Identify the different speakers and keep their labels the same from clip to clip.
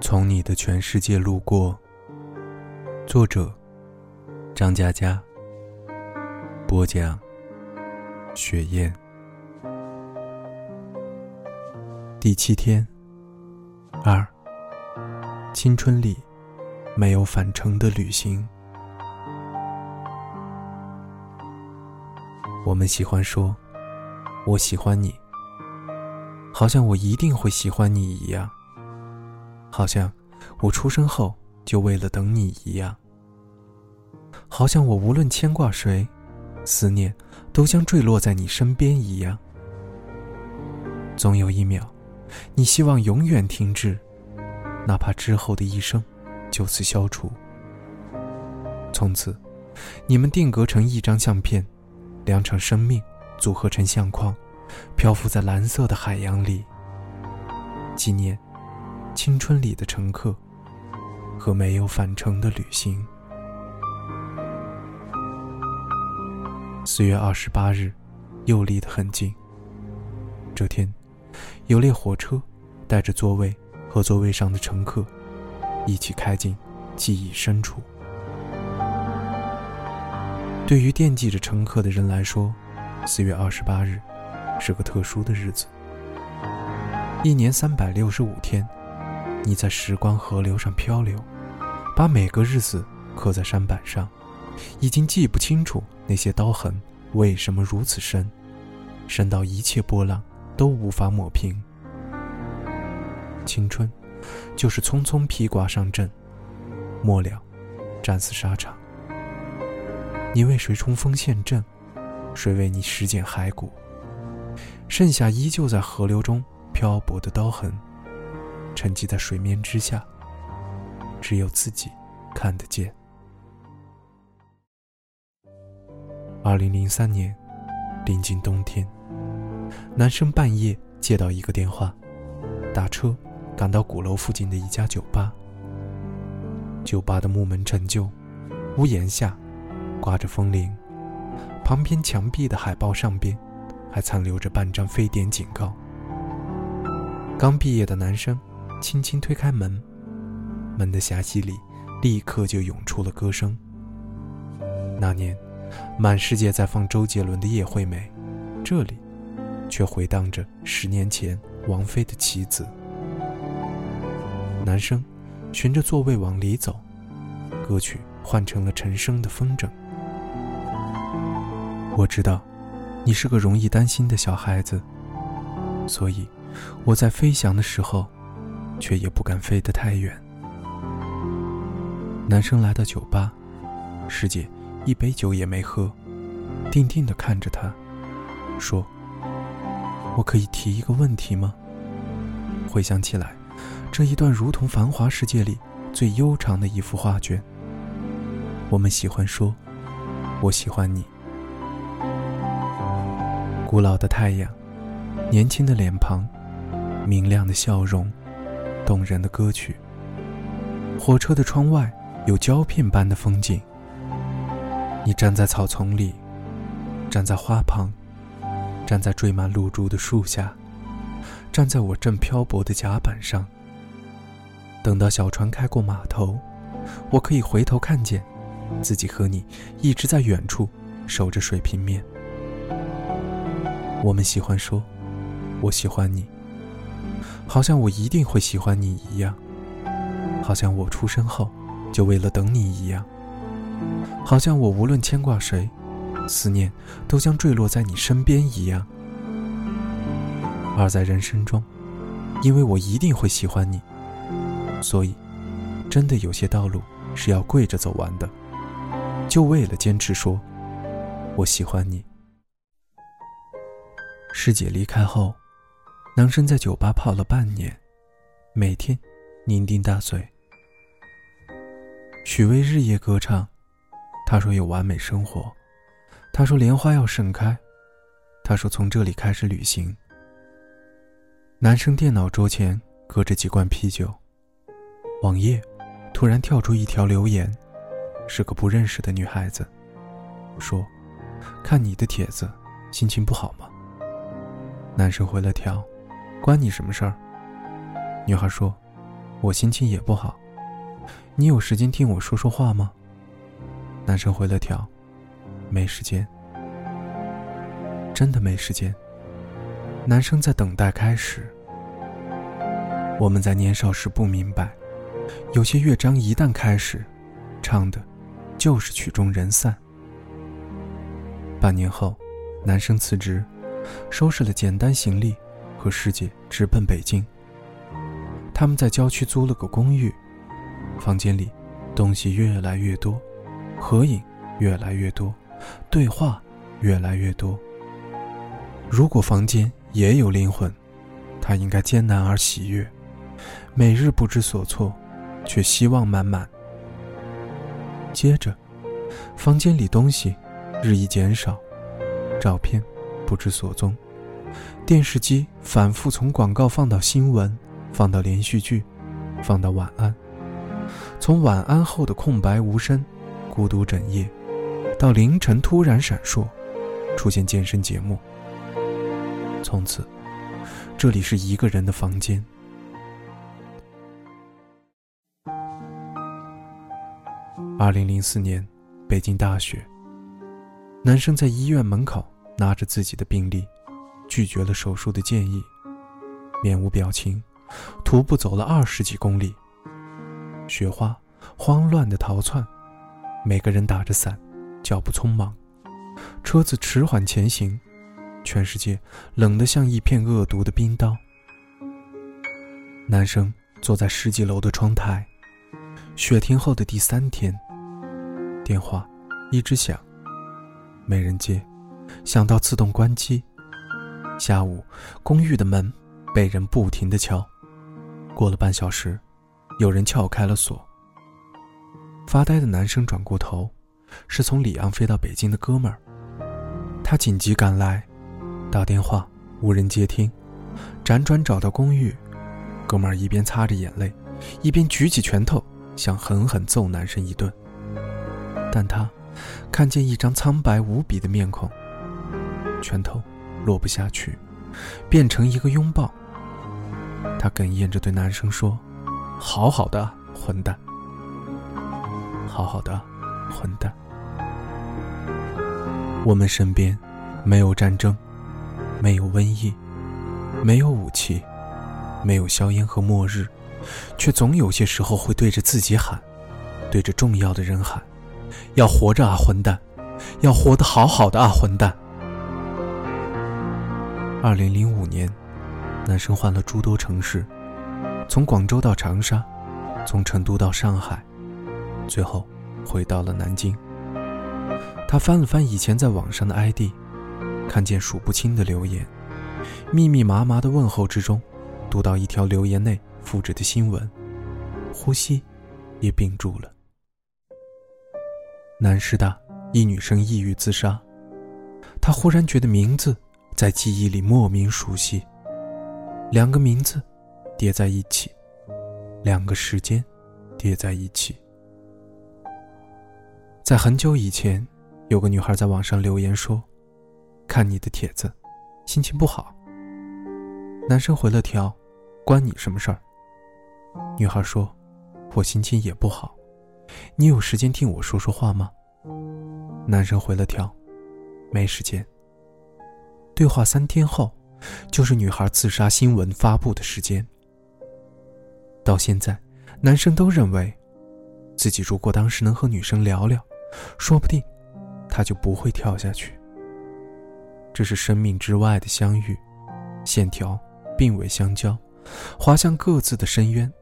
Speaker 1: 从你的全世界路过。作者：张嘉佳。播讲：雪雁。第七天。二。青春里没有返程的旅行。我们喜欢说：“我喜欢你。”好像我一定会喜欢你一样，好像我出生后就为了等你一样，好像我无论牵挂谁，思念都将坠落在你身边一样。总有一秒，你希望永远停滞，哪怕之后的一生就此消除。从此，你们定格成一张相片，两场生命组合成相框。漂浮在蓝色的海洋里，纪念青春里的乘客和没有返程的旅行。四月二十八日，又离得很近。这天，有列火车带着座位和座位上的乘客一起开进记忆深处。对于惦记着乘客的人来说，四月二十八日。是个特殊的日子，一年三百六十五天，你在时光河流上漂流，把每个日子刻在山板上，已经记不清楚那些刀痕为什么如此深，深到一切波浪都无法抹平。青春，就是匆匆披挂上阵，末了，战死沙场。你为谁冲锋陷阵？谁为你拾捡骸骨？剩下依旧在河流中漂泊的刀痕，沉寂在水面之下，只有自己看得见。二零零三年，临近冬天，男生半夜接到一个电话，打车赶到鼓楼附近的一家酒吧。酒吧的木门陈旧，屋檐下挂着风铃，旁边墙壁的海报上边。还残留着半张非典警告。刚毕业的男生轻轻推开门，门的狭隙里立刻就涌出了歌声。那年，满世界在放周杰伦的《叶惠美》，这里却回荡着十年前王菲的《棋子》。男生循着座位往里走，歌曲换成了陈升的《风筝》。我知道。你是个容易担心的小孩子，所以我在飞翔的时候，却也不敢飞得太远。男生来到酒吧，师姐一杯酒也没喝，定定地看着他，说：“我可以提一个问题吗？”回想起来，这一段如同繁华世界里最悠长的一幅画卷。我们喜欢说：“我喜欢你。”古老的太阳，年轻的脸庞，明亮的笑容，动人的歌曲。火车的窗外有胶片般的风景。你站在草丛里，站在花旁，站在缀满露珠的树下，站在我正漂泊的甲板上。等到小船开过码头，我可以回头看见自己和你一直在远处守着水平面。我们喜欢说“我喜欢你”，好像我一定会喜欢你一样；好像我出生后就为了等你一样；好像我无论牵挂谁，思念都将坠落在你身边一样。而在人生中，因为我一定会喜欢你，所以真的有些道路是要跪着走完的，就为了坚持说“我喜欢你”。师姐离开后，男生在酒吧泡了半年，每天酩酊大醉。许巍日夜歌唱，他说有完美生活，他说莲花要盛开，他说从这里开始旅行。男生电脑桌前搁着几罐啤酒，网页突然跳出一条留言，是个不认识的女孩子，说：“看你的帖子，心情不好吗？”男生回了条：“关你什么事儿？”女孩说：“我心情也不好，你有时间听我说说话吗？男生回了条：“没时间，真的没时间。”男生在等待开始。我们在年少时不明白，有些乐章一旦开始，唱的，就是曲终人散。半年后，男生辞职，收拾了简单行李，和师姐直奔北京。他们在郊区租了个公寓，房间里东西越来越多，合影越来越多，对话越来越多。如果房间也有灵魂，他应该艰难而喜悦，每日不知所措，却希望满满。接着，房间里东西日益减少，照片不知所踪，电视机反复从广告放到新闻，放到连续剧，放到晚安，从晚安后的空白无声、孤独整夜，到凌晨突然闪烁，出现健身节目。从此，这里是一个人的房间。二零零四年，北京大雪。男生在医院门口拿着自己的病历，拒绝了手术的建议，面无表情，徒步走了二十几公里。雪花慌乱的逃窜，每个人打着伞，脚步匆忙，车子迟缓前行。全世界冷得像一片恶毒的冰刀。男生坐在十几楼的窗台，雪停后的第三天，电话一直响，没人接，想到自动关机。下午，公寓的门被人不停地敲，过了半小时，有人撬开了锁。发呆的男生转过头，是从里昂飞到北京的哥们儿，他紧急赶来。打电话无人接听，辗转找到公寓，哥们儿一边擦着眼泪，一边举起拳头想狠狠揍男生一顿。但他看见一张苍白无比的面孔，拳头落不下去，变成一个拥抱。他哽咽着对男生说：“好好的，混蛋！好好的，混蛋！我们身边没有战争。”没有瘟疫，没有武器，没有硝烟和末日，却总有些时候会对着自己喊，对着重要的人喊：“要活着啊，混蛋！要活得好好的啊，混蛋！”二零零五年，男生换了诸多城市，从广州到长沙，从成都到上海，最后回到了南京。他翻了翻以前在网上的 ID。看见数不清的留言，密密麻麻的问候之中，读到一条留言内附着的新闻，呼吸也屏住了。南师大一女生抑郁自杀，她忽然觉得名字在记忆里莫名熟悉，两个名字叠在一起，两个时间叠在一起。在很久以前，有个女孩在网上留言说。看你的帖子，心情不好。男生回了条：“关你什么事儿？”女孩说：“我心情也不好，你有时间听我说说话吗？”男生回了条：“没时间。”对话三天后，就是女孩自杀新闻发布的时间。到现在，男生都认为，自己如果当时能和女生聊聊，说不定，他就不会跳下去。这是生命之外的相遇，线条并未相交，滑向各自的深渊。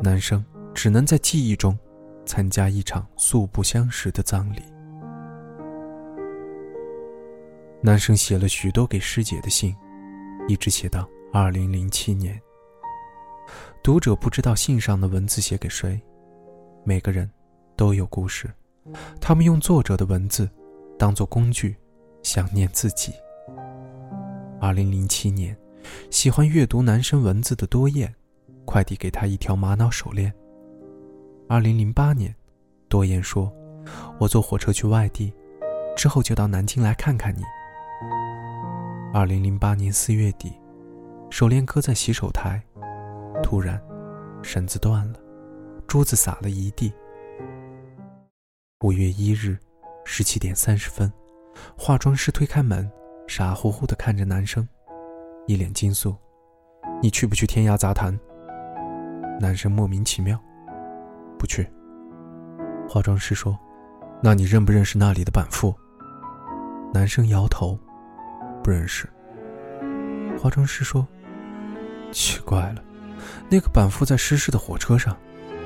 Speaker 1: 男生只能在记忆中参加一场素不相识的葬礼。男生写了许多给师姐的信，一直写到二零零七年。读者不知道信上的文字写给谁，每个人都有故事，他们用作者的文字当做工具。想念自己。二零零七年，喜欢阅读男生文字的多燕，快递给他一条玛瑙手链。二零零八年，多燕说：“我坐火车去外地，之后就到南京来看看你。”二零零八年四月底，手链搁在洗手台，突然，绳子断了，珠子洒了一地。五月一日，十七点三十分，化妆师推开门，傻乎乎地看着男生，一脸惊悚：“你去不去天涯杂谈？”男生莫名其妙：“不去。”化妆师说：“那你认不认识那里的板副？”男生摇头：“不认识。”化妆师说：“奇怪了，那个板副在失事的火车上，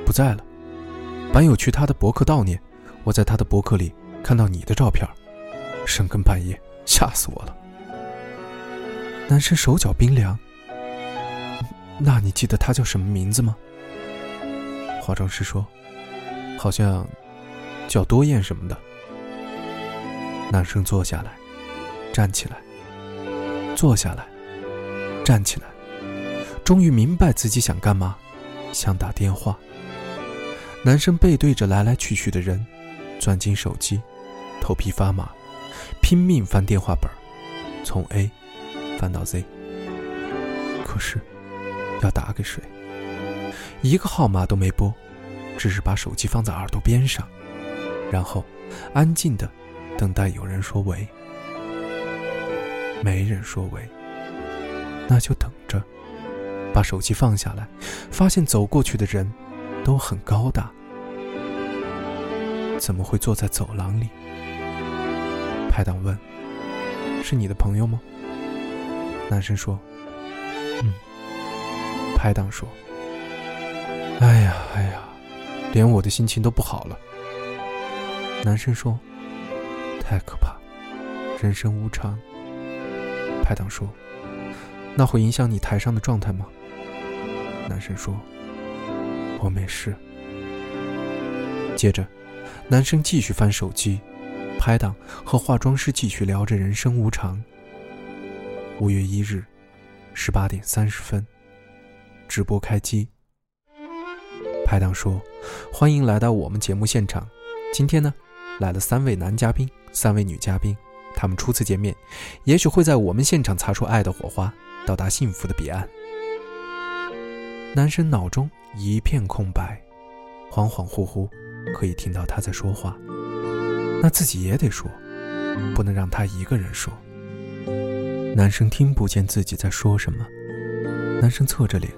Speaker 1: 不在了。板友去他的博客悼念。”我在他的博客里看到你的照片，深更半夜，吓死我了。男生手脚冰凉。那你记得他叫什么名字吗？化妆师说，好像叫多燕什么的。男生坐下来，站起来，坐下来，站起来，终于明白自己想干嘛，想打电话。男生背对着来来去去的人。钻进手机，头皮发麻，拼命翻电话本从 A 翻到 Z。可是，要打给谁？一个号码都没拨，只是把手机放在耳朵边上，然后安静的等待有人说喂。没人说喂，那就等着。把手机放下来，发现走过去的人都很高大。怎么会坐在走廊里？拍档问：“是你的朋友吗？”男生说：“嗯。”拍档说：“哎呀哎呀，连我的心情都不好了。”男生说：“太可怕，人生无常。”拍档说：“那会影响你台上的状态吗？”男生说：“我没事。”接着。男生继续翻手机，拍档和化妆师继续聊着人生无常。五月一日，十八点三十分，直播开机。拍档说：“欢迎来到我们节目现场。今天呢，来了三位男嘉宾，三位女嘉宾。他们初次见面，也许会在我们现场擦出爱的火花，到达幸福的彼岸。”男生脑中一片空白，恍恍惚惚。可以听到他在说话，那自己也得说，不能让他一个人说。男生听不见自己在说什么，男生侧着脸，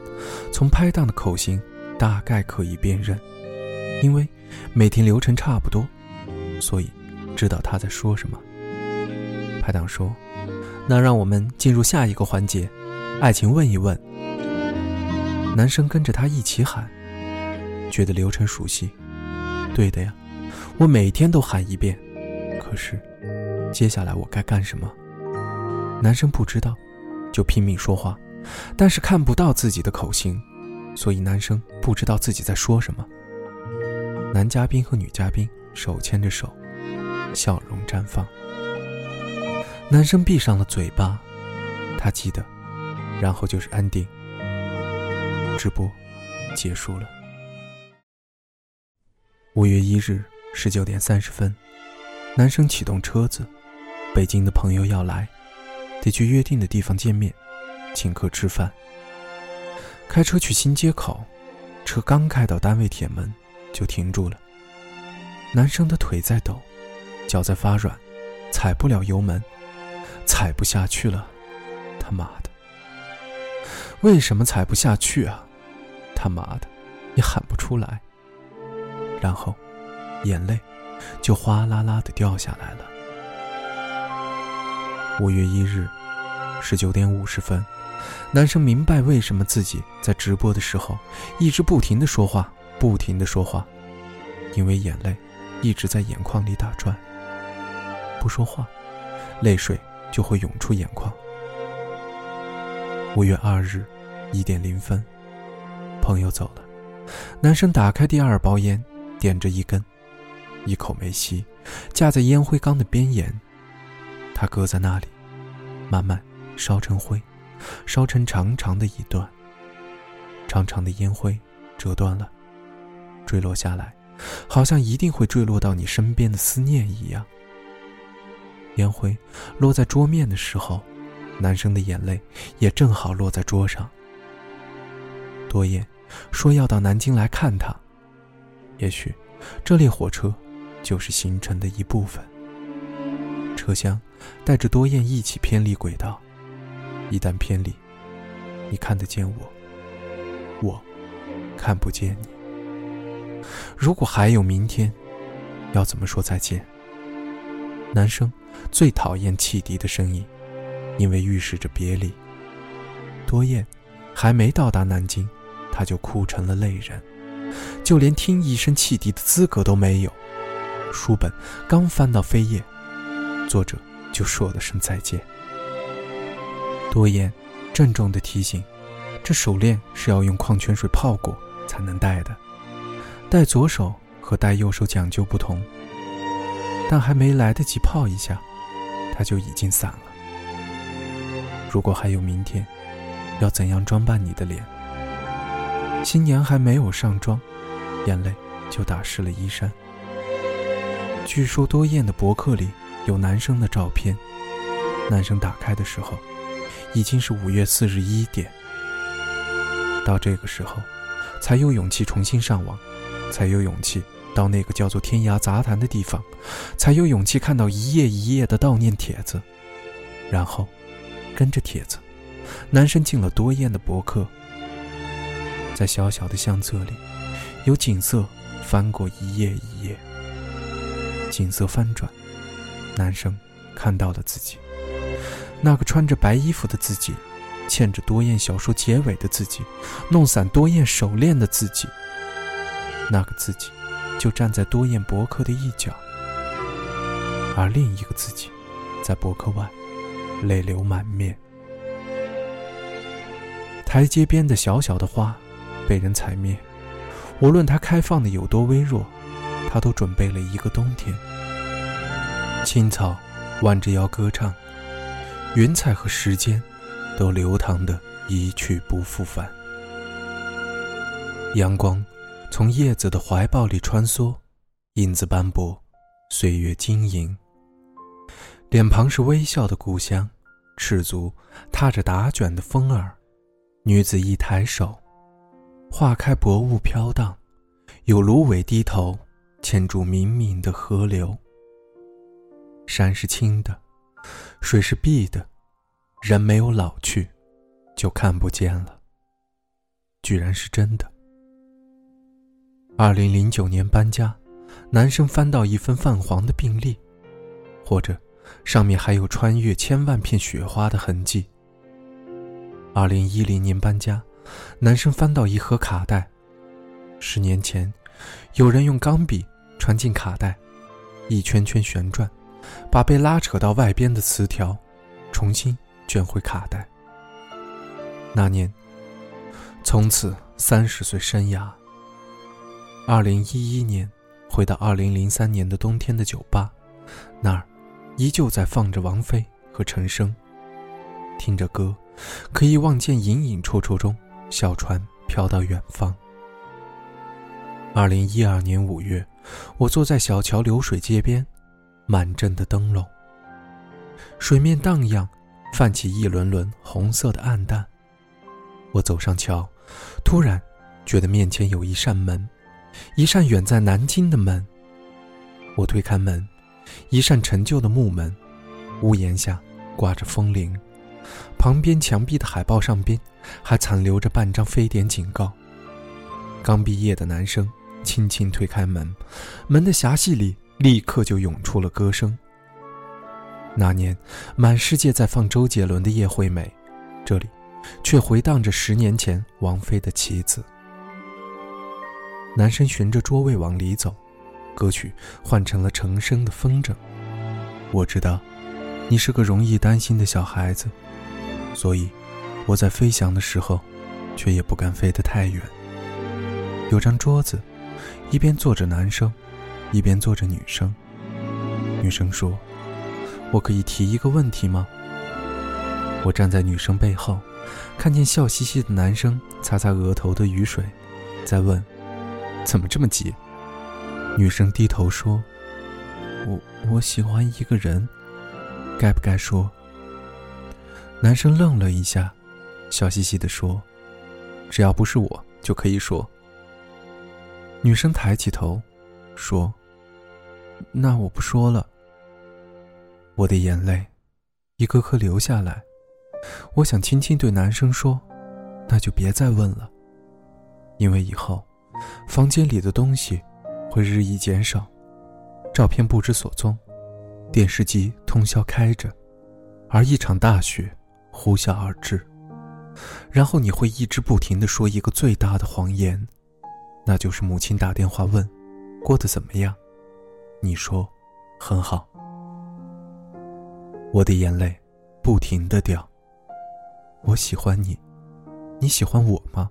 Speaker 1: 从拍档的口型大概可以辨认，因为每天流程差不多，所以知道他在说什么。拍档说：“那让我们进入下一个环节，爱情问一问。”男生跟着他一起喊，觉得流程熟悉。对的呀，我每天都喊一遍。可是，接下来我该干什么？男生不知道，就拼命说话，但是看不到自己的口型，所以男生不知道自己在说什么。男嘉宾和女嘉宾手牵着手，笑容绽放。男生闭上了嘴巴，他记得，然后就是安定。直播结束了。五月一日十九点三十分，男生启动车子，北京的朋友要来，得去约定的地方见面，请客吃饭。开车去新街口，车刚开到单位铁门，就停住了。男生的腿在抖，脚在发软，踩不了油门，踩不下去了。他妈的，为什么踩不下去啊？他妈的，也喊不出来。然后，眼泪就哗啦啦的掉下来了。五月一日，十九点五十分，男生明白为什么自己在直播的时候一直不停的说话，不停的说话，因为眼泪一直在眼眶里打转。不说话，泪水就会涌出眼眶。五月二日，一点零分，朋友走了，男生打开第二包烟。点着一根，一口没吸，架在烟灰缸的边沿。他搁在那里，慢慢烧成灰，烧成长长的一段。长长的烟灰折断了，坠落下来，好像一定会坠落到你身边的思念一样。烟灰落在桌面的时候，男生的眼泪也正好落在桌上。多燕说要到南京来看他。也许，这列火车就是行程的一部分。车厢带着多燕一起偏离轨道，一旦偏离，你看得见我，我看不见你。如果还有明天，要怎么说再见？男生最讨厌汽笛的声音，因为预示着别离。多燕还没到达南京，他就哭成了泪人，就连听一声汽笛的资格都没有。书本刚翻到扉页，作者就说了声再见。多燕郑重地提醒：这手链是要用矿泉水泡过才能戴的。戴左手和戴右手讲究不同，但还没来得及泡一下，它就已经散了。如果还有明天，要怎样装扮你的脸？新娘还没有上妆，眼泪就打湿了衣衫。据说多燕的博客里有男生的照片，男生打开的时候，已经是五月四日一点。到这个时候，才有勇气重新上网。才有勇气到那个叫做天涯杂谈的地方，才有勇气看到一页一页的悼念帖子，然后跟着帖子，男生进了多燕的博客，在小小的相册里，有景色翻过一页一页，景色翻转，男生看到了自己，那个穿着白衣服的自己，牵着多燕小说结尾的自己，弄散多燕手链的自己。那个自己，就站在多燕博客的一角，而另一个自己，在博客外，泪流满面。台阶边的小小的花，被人踩灭，无论它开放的有多微弱，它都准备了一个冬天。青草弯着腰歌唱，云彩和时间，都流淌的一去不复返。阳光。从叶子的怀抱里穿梭，影子斑驳，岁月晶莹。脸庞是微笑的故乡，赤足踏着打卷的风儿，女子一抬手，化开薄雾飘荡，有芦苇低头牵住冥冥的河流。山是青的，水是碧的，人没有老去，就看不见了。居然是真的。二零零九年搬家，男生翻到一份泛黄的病历，或者上面还有穿越千万片雪花的痕迹。二零一零年搬家，男生翻到一盒卡带，十年前，有人用钢笔穿进卡带，一圈圈旋转，把被拉扯到外边的磁条重新卷回卡带。那年，从此三十岁生涯。二零一一年，回到二零零三年的冬天的酒吧，那儿依旧在放着王菲和陈升。听着歌，可以望见隐隐绰绰中小船飘到远方。二零一二年五月，我坐在小桥流水街边，满镇的灯笼，水面荡漾，泛起一轮轮红色的暗淡。我走上桥，突然觉得面前有一扇门。一扇远在南京的门，我推开门，一扇陈旧的木门，屋檐下挂着风铃，旁边墙壁的海报上边还残留着半张非典警告。刚毕业的男生轻轻推开门，门的狭隙里立刻就涌出了歌声。那年，满世界在放周杰伦的《叶惠美》，这里却回荡着十年前王菲的《棋子》。男生循着桌位往里走，歌曲换成了陈升的《风筝》。我知道，你是个容易担心的小孩子，所以我在飞翔的时候，却也不敢飞得太远。有张桌子，一边坐着男生，一边坐着女生。女生说：“我可以提一个问题吗？”我站在女生背后，看见笑嘻嘻的男生擦擦额头的雨水，在问。怎么这么急？女生低头说：“我我喜欢一个人，该不该说？”男生愣了一下，笑嘻嘻地说：“只要不是我，就可以说。女生抬起头，说：“那我不说了。”我的眼泪一颗颗流下来，我想轻轻对男生说：“那就别再问了，因为以后房间里的东西会日益减少，照片不知所踪，电视机通宵开着，而一场大雪呼啸而至，然后你会一直不停的说一个最大的谎言，那就是母亲打电话问过得怎么样，你说很好。”我的眼泪不停的掉。我喜欢你，你喜欢我吗？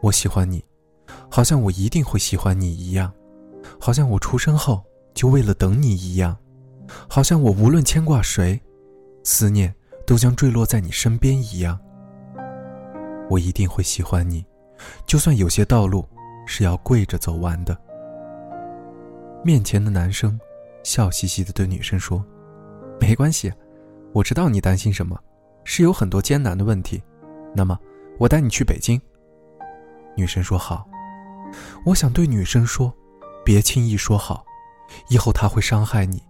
Speaker 1: 我喜欢你，好像我一定会喜欢你一样，好像我出生后就为了等你一样，好像我无论牵挂谁，思念都将坠落在你身边一样。我一定会喜欢你，就算有些道路是要跪着走完的。面前的男生笑嘻嘻的对女生说。没关系，我知道你担心什么，是有很多艰难的问题。那么，我带你去北京。女生说好。我想对女生说，别轻易说好，以后他会伤害你，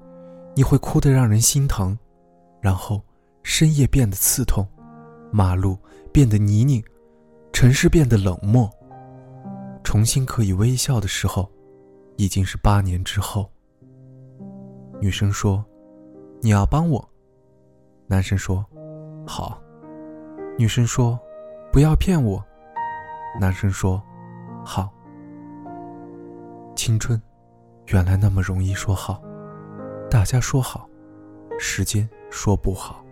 Speaker 1: 你会哭得让人心疼，然后深夜变得刺痛，马路变得泥泞，城市变得冷漠。重新可以微笑的时候，已经是八年之后。女生说。你要帮我，男生说：“好。”女生说：“不要骗我。”男生说：“好。”青春，原来那么容易说好。大家说好，时间说不好。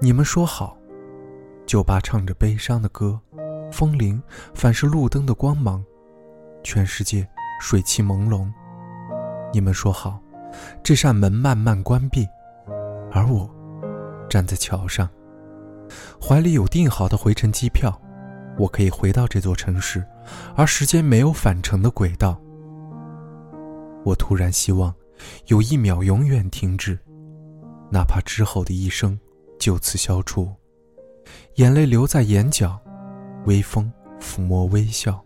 Speaker 1: 你们说好，酒吧唱着悲伤的歌，风铃反射路灯的光芒，全世界水汽朦胧。你们说好。这扇门慢慢关闭，而我站在桥上，怀里有订好的回程机票，我可以回到这座城市，而时间没有返程的轨道。我突然希望有一秒永远停止，哪怕之后的一生就此消除。眼泪留在眼角，微风抚摸微笑，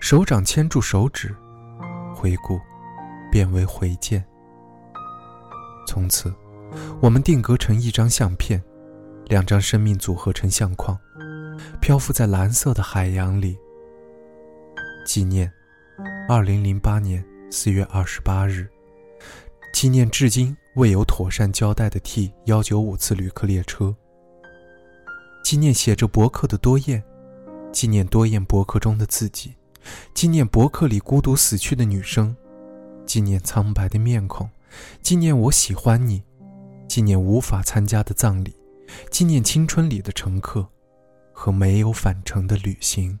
Speaker 1: 手掌牵住手指，回顾变为回见。从此，我们定格成一张相片，两张生命组合成相框，漂浮在蓝色的海洋里。纪念，二零零八年四月二十八日，纪念至今未有妥善交代的 T 幺九五次旅客列车。纪念写着博客的多燕，纪念多燕博客中的自己，纪念博客里孤独死去的女生，纪念苍白的面孔。纪念我喜欢你，纪念无法参加的葬礼，纪念青春里的乘客，和没有返程的旅行。